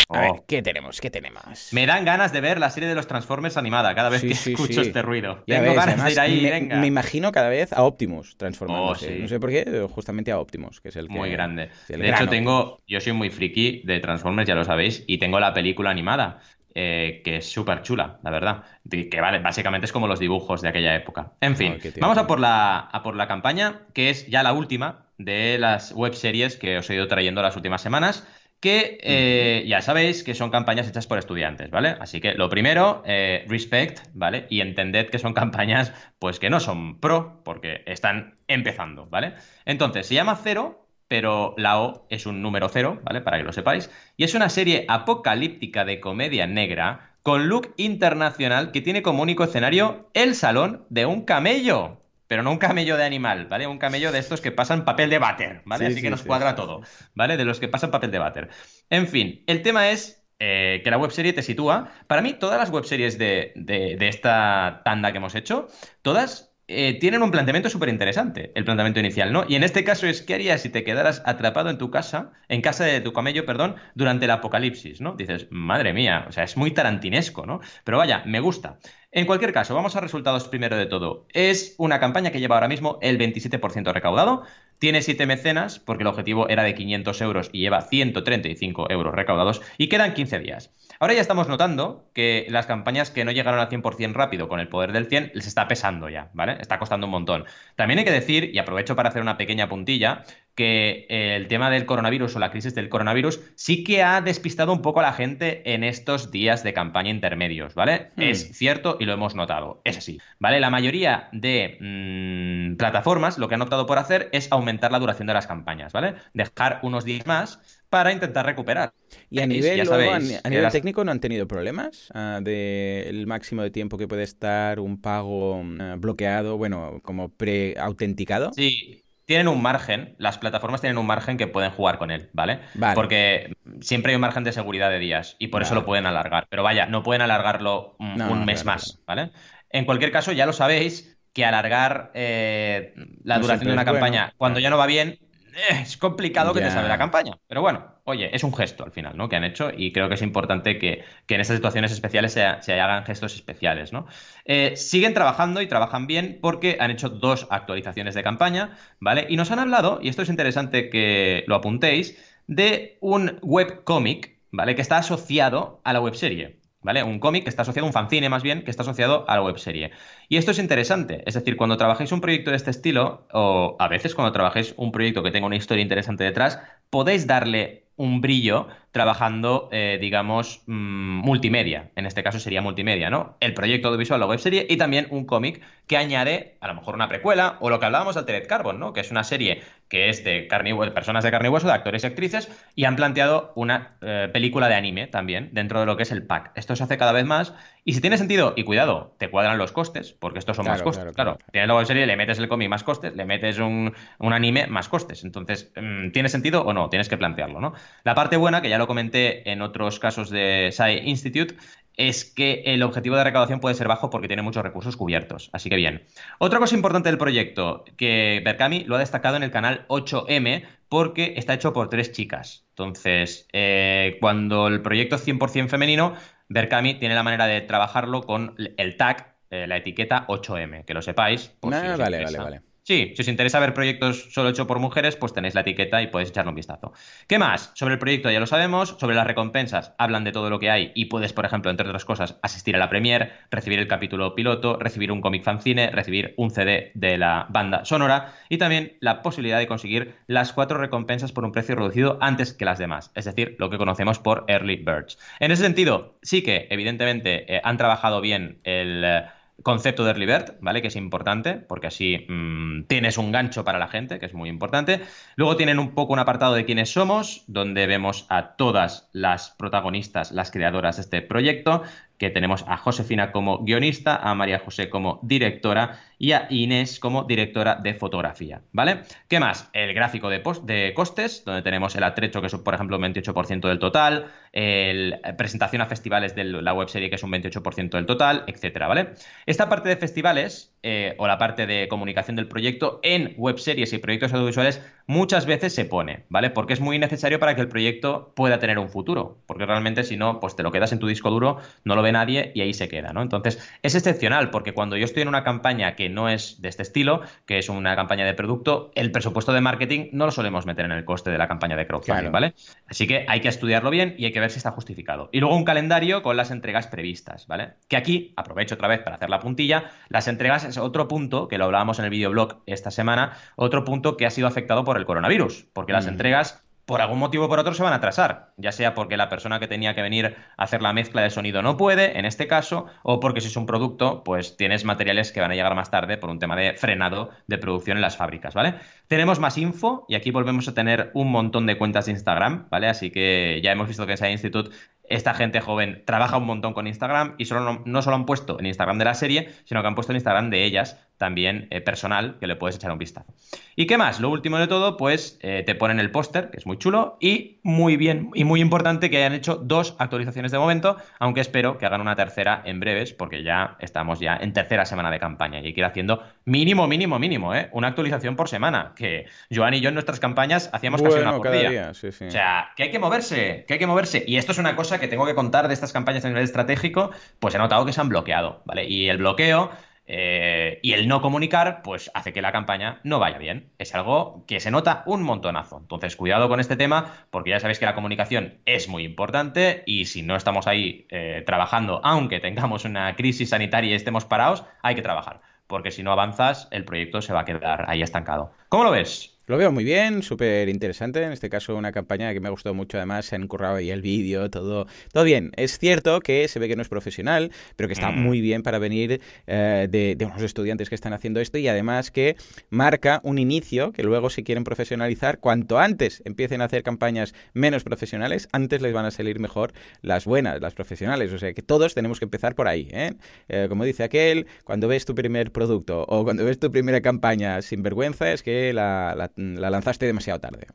A ver, oh. ¿qué tenemos? ¿Qué tenemos? Me dan ganas de ver la serie de los Transformers animada cada vez que escucho este ruido. Tengo ganas de ir ahí, me, venga. Me imagino cada vez a Optimus transformándose. Oh, no sé por qué, justamente a Optimus, que es el que... Muy grande. de hecho, tengo... Yo soy muy friki de Transformers, ya lo sabéis, y tengo la película animada. Eh, que es súper chula, la verdad. Que vale, básicamente es como los dibujos de aquella época. En fin, vamos a por, la, a por la campaña, que es ya la última de las web series que os he ido trayendo las últimas semanas que eh, ya sabéis que son campañas hechas por estudiantes, ¿vale? Así que lo primero, eh, respect, ¿vale? Y entended que son [laughs] campañas, pues que no son pro, porque están empezando, ¿vale? Entonces, se llama Cero, pero la O es un número cero, ¿vale? Para que lo sepáis. Y es una serie apocalíptica de comedia negra con look internacional que tiene como único escenario el salón de un camello pero no un camello de animal, ¿vale? Un camello de estos que pasan papel de váter, ¿vale? Así que nos cuadra todo, ¿vale? De los que pasan papel de váter. En fin, el tema es eh, que la webserie te sitúa. Para mí, todas las webseries de, de, de esta tanda que hemos hecho, todas eh, tienen un planteamiento súper interesante, el planteamiento inicial, ¿no? Y en este caso es, ¿qué harías si te quedaras atrapado en tu casa, en casa de tu camello, perdón, durante el apocalipsis, ¿no? Dices, madre mía, o sea, es muy tarantinesco, ¿no? Pero vaya, me gusta. En cualquier caso, vamos a resultados primero de todo. Es una campaña que lleva ahora mismo el 27% recaudado. Tiene 7 mecenas, porque el objetivo era de 500 euros y lleva 135 euros recaudados. Y quedan 15 días. Ahora ya estamos notando que las campañas que no llegaron al 100% rápido con el poder del 100 les está pesando ya, ¿vale? Está costando un montón. También hay que decir, y aprovecho para hacer una pequeña puntilla, que el tema del coronavirus o la crisis del coronavirus sí que ha despistado un poco a la gente en estos días de campaña intermedios, ¿vale? Hmm. Es cierto y lo hemos notado, es así, ¿vale? La mayoría de mm, plataformas lo que han optado por hacer es aumentar la duración de las campañas, ¿vale? Dejar unos días más para intentar recuperar. Y a nivel, a, nivel técnico no han tenido problemas uh, del máximo de tiempo que puede estar un pago ah, bloqueado, bueno, como pre-autenticado. Sí, tienen un margen, las plataformas tienen un margen que pueden jugar con él, ¿vale? Porque siempre hay un margen de seguridad de días y por eso lo pueden alargar. Pero vaya, no pueden alargarlo un, mes más, ¿vale? En cualquier caso, ya lo sabéis que alargar eh, la duración de una campaña cuando ya no va bien [laughs] es complicado que te salga la campaña. Pero bueno, oye, es un gesto al final, ¿no? Que han hecho y creo que es importante que, en estas situaciones especiales se, hagan gestos especiales, ¿no? Eh, siguen trabajando y trabajan bien porque han hecho dos actualizaciones de campaña, ¿vale? Y nos han hablado, y esto es interesante que lo apuntéis, de un webcomic, ¿vale? Que está asociado a la webserie. ¿Vale? Un cómic que está asociado, un fanzine más bien, que está asociado a la webserie. Y esto es interesante, es decir, cuando trabajéis un proyecto de este estilo, o a veces cuando trabajéis un proyecto que tenga una historia interesante detrás, podéis darle un brillo trabajando, eh, digamos, mm, multimedia. En este caso sería multimedia, ¿no? El proyecto audiovisual, la webserie y también un cómic que añade a lo mejor una precuela o lo que hablábamos Altered Carbon, ¿no? Que es una serie que es de carne personas de carne y hueso, de actores y actrices, y han planteado una eh, película de anime también dentro de lo que es el pack. Esto se hace cada vez más Y si tiene sentido, y cuidado, te cuadran los costes, porque estos son más costes. Claro, tienes la web serie, le metes el cómic más costes, le metes un, anime más costes. Entonces, mm, ¿tiene sentido o no? Tienes que plantearlo, ¿no? La parte buena, que ya lo comenté en otros casos de SAI Institute, es que el objetivo de recaudación puede ser bajo porque tiene muchos recursos cubiertos. Así que bien. Otra cosa importante del proyecto, que Berkami lo ha destacado en el canal 8M porque está hecho por tres chicas. Entonces, eh, cuando el proyecto es 100% femenino, Berkami tiene la manera de trabajarlo con el tag, eh, la etiqueta 8M, que lo sepáis. Ah, vale, vale, vale. Sí, si os interesa ver proyectos solo hechos por mujeres, pues tenéis la etiqueta y podéis echarle un vistazo. ¿Qué más? Sobre el proyecto ya lo sabemos, sobre las recompensas hablan de todo lo que hay y puedes, por ejemplo, entre otras cosas, asistir a la premier, recibir el capítulo piloto, recibir un cómic fanzine, recibir un CD de la banda sonora y también la posibilidad de conseguir las cuatro recompensas por un precio reducido antes que las demás, es decir, lo que conocemos por Early Birds. En ese sentido, sí que evidentemente eh, han trabajado bien el... Eh, concepto de bird, ¿vale? Que es importante, porque así mm, tienes un gancho para la gente, que es muy importante. Luego tienen un poco un apartado de quiénes somos, donde vemos a todas las protagonistas, las creadoras de este proyecto, que tenemos a Josefina como guionista, a María José como directora y a Inés como directora de fotografía, ¿vale? ¿Qué más? El gráfico de, de costes, donde tenemos el atrecho, que es, por ejemplo, un 28% del total, el presentación a festivales de la webserie, que es un 28% del total, etcétera, ¿vale? Esta parte de festivales eh, o la parte de comunicación del proyecto en webseries y proyectos audiovisuales muchas veces se pone, ¿vale? Porque es muy necesario para que el proyecto pueda tener un futuro, porque realmente si no, pues te lo quedas en tu disco duro, no lo ve nadie y ahí se queda, ¿no? Entonces, es excepcional porque cuando yo estoy en una campaña que no es de este estilo, que es una campaña de producto, el presupuesto de marketing no lo solemos meter en el coste de la campaña de crowdfunding, ¿vale? Así que hay que estudiarlo bien y hay que ver si está justificado. Y luego un calendario con las entregas previstas, ¿vale? Que aquí, aprovecho otra vez para hacer la puntilla, las entregas otro punto, que lo hablábamos en el videoblog esta semana, otro punto que ha sido afectado por el coronavirus, porque las mm. entregas por algún motivo o por otro se van a atrasar, ya sea porque la persona que tenía que venir a hacer la mezcla de sonido no puede, en este caso, o porque si es un producto, pues tienes materiales que van a llegar más tarde por un tema de frenado de producción en las fábricas, ¿vale? Tenemos más info y aquí volvemos a tener un montón de cuentas de Instagram, ¿vale? Así que ya hemos visto que en ese Institute esta gente joven trabaja un montón con Instagram y solo no, solo han puesto en Instagram de la serie, sino que han puesto en Instagram de ellas también eh, personal que le puedes echar un vistazo. ¿Y qué más? Lo último de todo, pues eh, te ponen el póster, que es muy chulo, y muy bien, y muy importante que hayan hecho dos actualizaciones de momento, aunque espero que hagan una tercera en breves, porque ya estamos ya en tercera semana de campaña y hay que ir haciendo mínimo, mínimo, mínimo, ¿eh? Una actualización por semana, que Joan y yo en nuestras campañas hacíamos casi una por día. O sea, que hay que moverse, que hay que moverse. Y esto es una cosa que tengo que contar de estas campañas a nivel estratégico, pues he notado que se han bloqueado, ¿vale? Y el bloqueo eh, y el no comunicar, pues hace que la campaña no vaya bien. Es algo que se nota un montonazo. Entonces, cuidado con este tema, porque ya sabéis que la comunicación es muy importante y si no estamos ahí eh, trabajando, aunque tengamos una crisis sanitaria y estemos parados, hay que trabajar. Porque si no avanzas, el proyecto se va a quedar ahí estancado. ¿Cómo lo ves? Lo veo muy bien, súper interesante. En este caso, una campaña que me ha gustado mucho. Además, se han currado ahí el vídeo, todo, todo bien. Es cierto que se ve que no es profesional, pero que está mm. muy bien para venir eh, de, de, unos estudiantes que están haciendo esto y además que marca un inicio que luego, si quieren profesionalizar, cuanto antes empiecen a hacer campañas menos profesionales, antes les van a salir mejor las buenas, las profesionales. O sea que todos tenemos que empezar por ahí. ¿eh? Eh, como dice aquel, cuando ves tu primer producto o cuando ves tu primera campaña sin vergüenza, es que la la lanzaste demasiado tarde.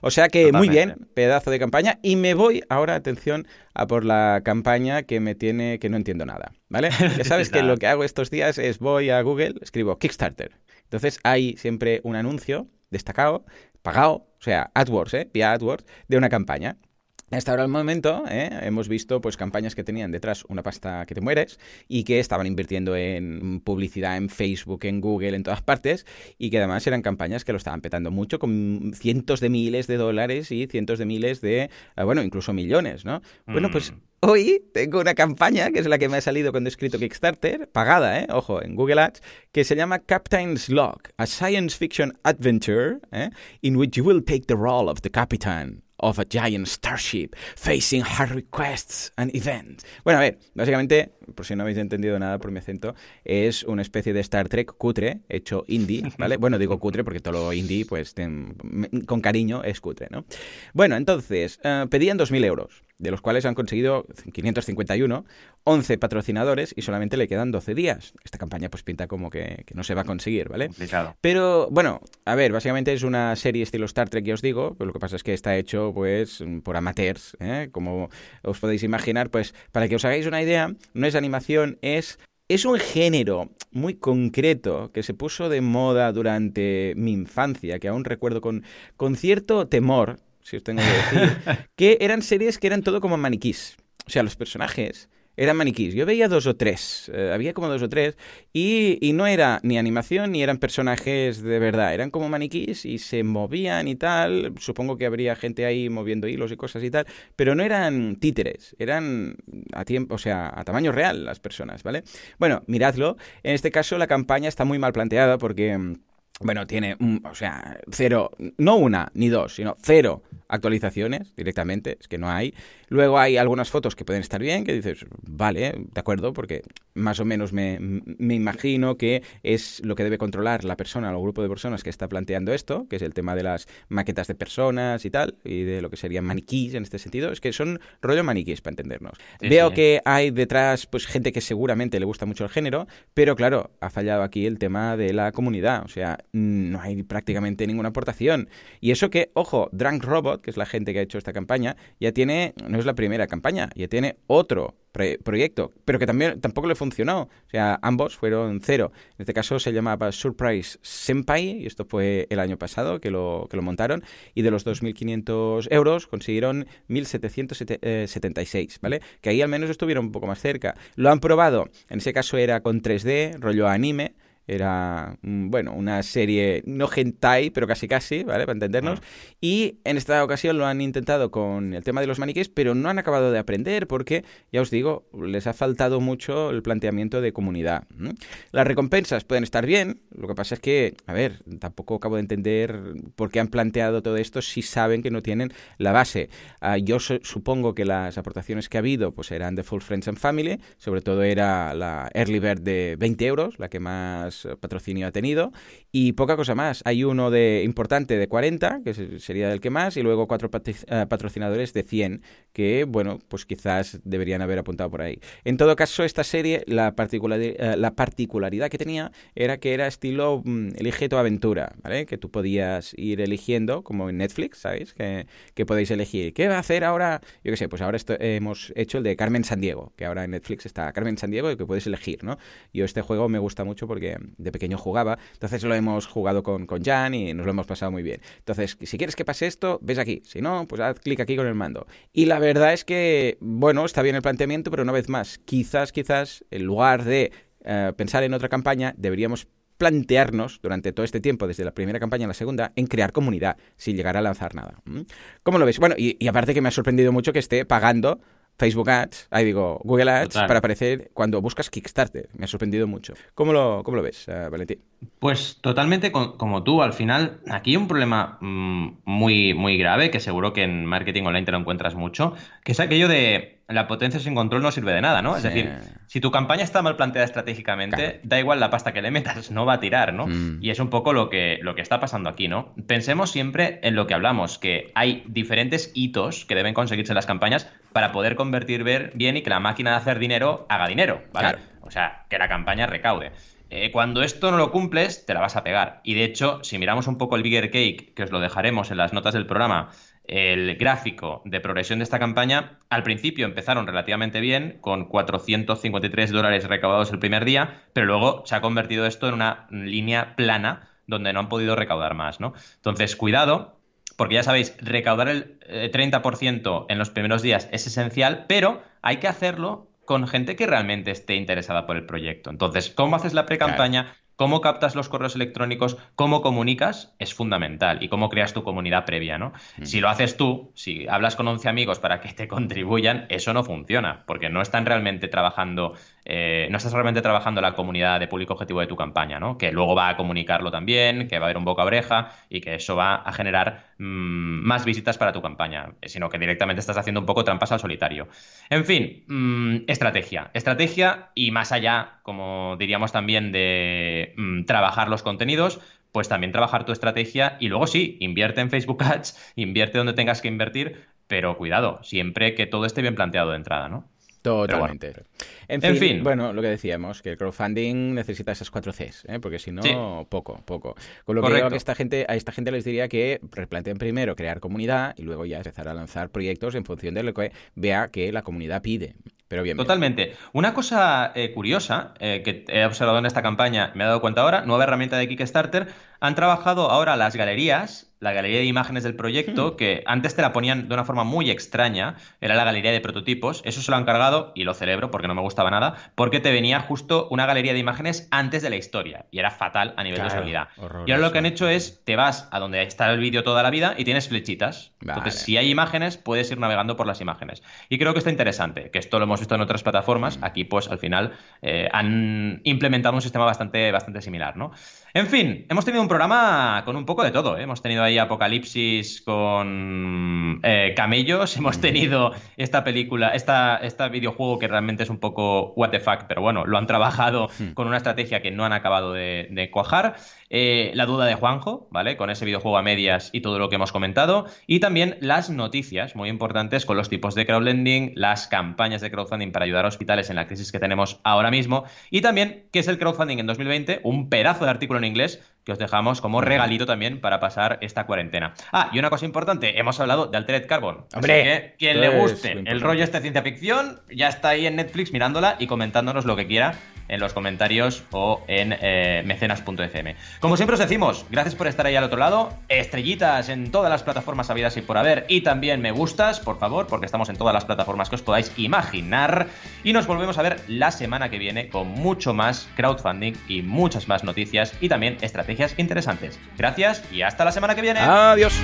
O sea que muy bien, pedazo de campaña. Y me voy ahora, atención, a por la campaña que me tiene que no entiendo nada. ¿Vale? [laughs] Ya sabes que lo que hago estos días es voy a Google, escribo Kickstarter. Entonces hay siempre un anuncio destacado, pagado, o sea, AdWords, ¿eh? vía AdWords, de una campaña. Hasta ahora el momento ¿eh? hemos visto pues campañas que tenían detrás una pasta que te mueres y que estaban invirtiendo en publicidad en Facebook, en Google, en todas partes y que además eran campañas que lo estaban petando mucho con cientos de miles de dólares y cientos de miles de, eh, bueno, incluso millones, ¿no? Bueno, pues mm. Hoy tengo una campaña, que es la que me ha salido cuando he escrito Kickstarter, pagada, ¿eh? ojo, en Google Ads, que se llama Captain's Log, a science fiction adventure ¿eh? in which you will take the role of the captain of a giant starship facing hard requests and events. Bueno, a ver, básicamente, por si no habéis entendido nada por mi acento, es una especie de Star Trek cutre, hecho indie, [laughs] ¿vale? Bueno, digo cutre porque todo lo indie, pues con cariño es cutre, ¿no? Bueno, entonces, uh, pedían 2.000 euros. De los cuales han conseguido 551, 11 patrocinadores y solamente le quedan 12 días. Esta campaña pues pinta como que, no se va a conseguir, ¿vale? Pero bueno, a ver, básicamente es una serie estilo Star Trek que os digo, pero lo que pasa es que está hecho pues por amateurs, ¿eh? como os podéis imaginar, pues para que os hagáis una idea, no es animación, es es un género muy concreto que se puso de moda durante mi infancia, que aún recuerdo con, con cierto temor, si os tengo que decir, [laughs] que eran series que eran todo como maniquís. O sea, los personajes eran maniquís. Yo veía dos o tres, eh, había como dos o tres, y, no era ni animación ni eran personajes de verdad, eran como maniquís y se movían y tal. Supongo que habría gente ahí moviendo hilos y cosas y tal, pero no eran títeres, eran a tiempo, o sea, a tamaño real las personas, ¿vale? Bueno, miradlo. En este caso la campaña está muy mal planteada porque mm, bueno, tiene, o sea, cero, no una ni dos, sino cero actualizaciones directamente, es que no hay. Luego hay algunas fotos que pueden estar bien, que dices, vale, de acuerdo, porque más o menos me, me, imagino que es lo que debe controlar la persona o el grupo de personas que está planteando esto, que es el tema de las maquetas de personas y tal, y de lo que serían maniquís en este sentido. Es que son rollo maniquís, para entendernos. Veo que hay detrás pues gente que seguramente le gusta mucho el género, pero claro, ha fallado aquí el tema de la comunidad, o sea, no hay prácticamente ninguna aportación. Y eso que, ojo, Drunk Robot, que es la gente que ha hecho esta campaña, ya tiene, no es la primera campaña, ya tiene otro proyecto, pero que también tampoco le funcionó. O sea, ambos fueron cero. En este caso se llamaba Surprise Senpai, y esto fue el año pasado que lo, que lo montaron, y de los 2.500 euros consiguieron 1.776, ¿vale? Que ahí al menos estuvieron un poco más cerca. Lo han probado, en ese caso era con 3D, rollo anime, era, bueno, una serie no hentai, pero casi casi, ¿vale? Para entendernos. Ah. Y en esta ocasión lo han intentado con el tema de los maniquíes, pero no han acabado de aprender porque, ya os digo, les ha faltado mucho el planteamiento de comunidad. Las recompensas pueden estar bien, lo que pasa es que, a ver, tampoco acabo de entender por qué han planteado todo esto si saben que no tienen la base. Ah, yo supongo que las aportaciones que ha habido pues eran de Full Friends and Family, sobre todo era la Early Bird de 20 euros, la que más eh, patrocinio ha tenido. Y poca cosa más. Hay uno de importante de 40, que sería el que más, y luego cuatro eh, patrocinadores de 100, que, bueno, pues quizás deberían haber apuntado por ahí. En todo caso, esta serie, la, particularidad, eh, la particularidad que tenía era que era estilo mm, elige tu aventura, ¿vale? Que tú podías ir eligiendo, como en Netflix, ¿sabéis? Que, que podéis elegir. ¿Qué va a hacer ahora? Yo qué sé, pues ahora esto, hemos hecho el de Carmen Sandiego, que ahora en Netflix está Carmen Sandiego y que puedes elegir, ¿no? Yo este juego me gusta mucho porque de pequeño jugaba. Entonces lo hemos jugado con, con Jan y nos lo hemos pasado muy bien. Entonces, si quieres que pase esto, ves aquí. Si no, pues haz clic aquí con el mando. Y la verdad es que, bueno, está bien el planteamiento, pero una vez más, quizás, quizás, en lugar de eh, pensar en otra campaña, deberíamos plantearnos durante todo este tiempo, desde la primera campaña a la segunda, en crear comunidad, sin llegar a lanzar nada. ¿Cómo lo ves? Bueno, y, y, aparte que me ha sorprendido mucho que esté pagando Facebook Ads, ahí digo, Google Ads, para aparecer cuando buscas Kickstarter. Me ha sorprendido mucho. ¿Cómo lo, cómo lo ves, uh, Valentín? Pues totalmente como tú. Al final, aquí hay un problema mm, muy, muy grave, que seguro que en marketing online te lo encuentras mucho, que es aquello de la potencia sin control no sirve de nada, ¿no? Es decir, si tu campaña está mal planteada estratégicamente, da igual la pasta que le metas, no va a tirar, ¿no? Mm. Y es un poco lo que, lo que está pasando aquí, ¿no? Pensemos siempre en lo que hablamos, que hay diferentes hitos que deben conseguirse en las campañas para poder convertir bien y que la máquina de hacer dinero haga dinero, ¿vale? O sea, que la campaña recaude. Eh, cuando esto no lo cumples, te la vas a pegar. Y de hecho, si miramos un poco el Bigger Cake, que os lo dejaremos en las notas del programa, el gráfico de progresión de esta campaña, al principio empezaron relativamente bien, con 453 dólares recaudados el primer día, pero luego se ha convertido esto en una línea plana donde no han podido recaudar más, ¿no? Entonces, cuidado, porque ya sabéis, recaudar el 30% eh, en los primeros días es esencial, pero hay que hacerlo con gente que realmente esté interesada por el proyecto. Entonces, ¿cómo haces la pre-campaña? Cómo captas los correos electrónicos, cómo comunicas, es fundamental y cómo creas tu comunidad previa, ¿no? Mm. Si lo haces tú, si hablas con 11 amigos para que te contribuyan, eso no funciona, porque no están realmente trabajando eh, no estás realmente trabajando la comunidad de público objetivo de tu campaña, ¿no? Que luego va a comunicarlo también, que va a haber un boca oreja y que eso va a generar mm, más visitas para tu campaña, sino que directamente estás haciendo un poco trampas al solitario. En fin, mm, estrategia. Estrategia y más allá, como diríamos también, de mm, trabajar los contenidos, pues también trabajar tu estrategia y luego sí, invierte en Facebook Ads, [laughs] invierte donde tengas que invertir, pero cuidado, siempre que todo esté bien planteado de entrada, ¿no? Totalmente. En, fin, bueno, lo que decíamos, que el crowdfunding necesita esas cuatro Cs, ¿eh? porque si no, poco, poco. Con lo que que esta gente, a esta gente les diría que replanteen primero crear comunidad y luego ya empezar a lanzar proyectos en función de lo que vea que la comunidad pide. Pero bien. Totalmente. Una cosa eh, curiosa eh, que he observado en esta campaña, me he dado cuenta ahora, nueva herramienta de Kickstarter, han trabajado ahora las galerías la galería de imágenes del proyecto, hmm. que antes te la ponían de una forma muy extraña, era la galería de prototipos, eso se lo han cargado y lo celebro porque no me gustaba nada, porque te venía justo una galería de imágenes antes de la historia y era fatal a nivel de usabilidad. Y ahora lo que han hecho es, te vas a donde está el vídeo toda la vida y tienes flechitas. Entonces, si hay imágenes, puedes ir navegando por las imágenes. Y creo que está interesante, que esto lo hemos visto en otras plataformas, hmm. aquí pues al final eh, han implementado un sistema bastante, bastante similar, ¿no? En fin, hemos tenido un programa con un poco de todo. ¿eh? Hemos tenido ahí Apocalipsis con eh, camellos, [laughs] hemos tenido esta película, esta, este videojuego que realmente es un poco what the fuck, pero bueno, lo han trabajado [laughs] hmm. con una estrategia que no han acabado de cuajar. Eh, la duda de Juanjo, ¿vale? Con ese videojuego a medias y todo lo que hemos comentado. Y también las noticias muy importantes con los tipos de crowdlending, las campañas de crowdfunding para ayudar a hospitales en la crisis que tenemos ahora mismo. Y también qué es el crowdfunding en 2020, un pedazo de artículo en inglés que os dejamos como regalito también para pasar esta cuarentena. Ah, y una cosa importante, hemos hablado de Altered Carbon. Hombre, que quien le guste el rollo este de ciencia ficción, ya está ahí en Netflix mirándola y comentándonos lo que quiera en los comentarios o en eh, mecenas.fm. Como siempre os decimos, gracias por estar ahí al otro lado, estrellitas en todas las plataformas habidas y por haber, y también me gustas, por favor, porque estamos en todas las plataformas que os podáis imaginar, y nos volvemos a ver la semana que viene con mucho más crowdfunding y muchas más noticias y también estrategias interesantes. Gracias y hasta la semana que viene. Adiós.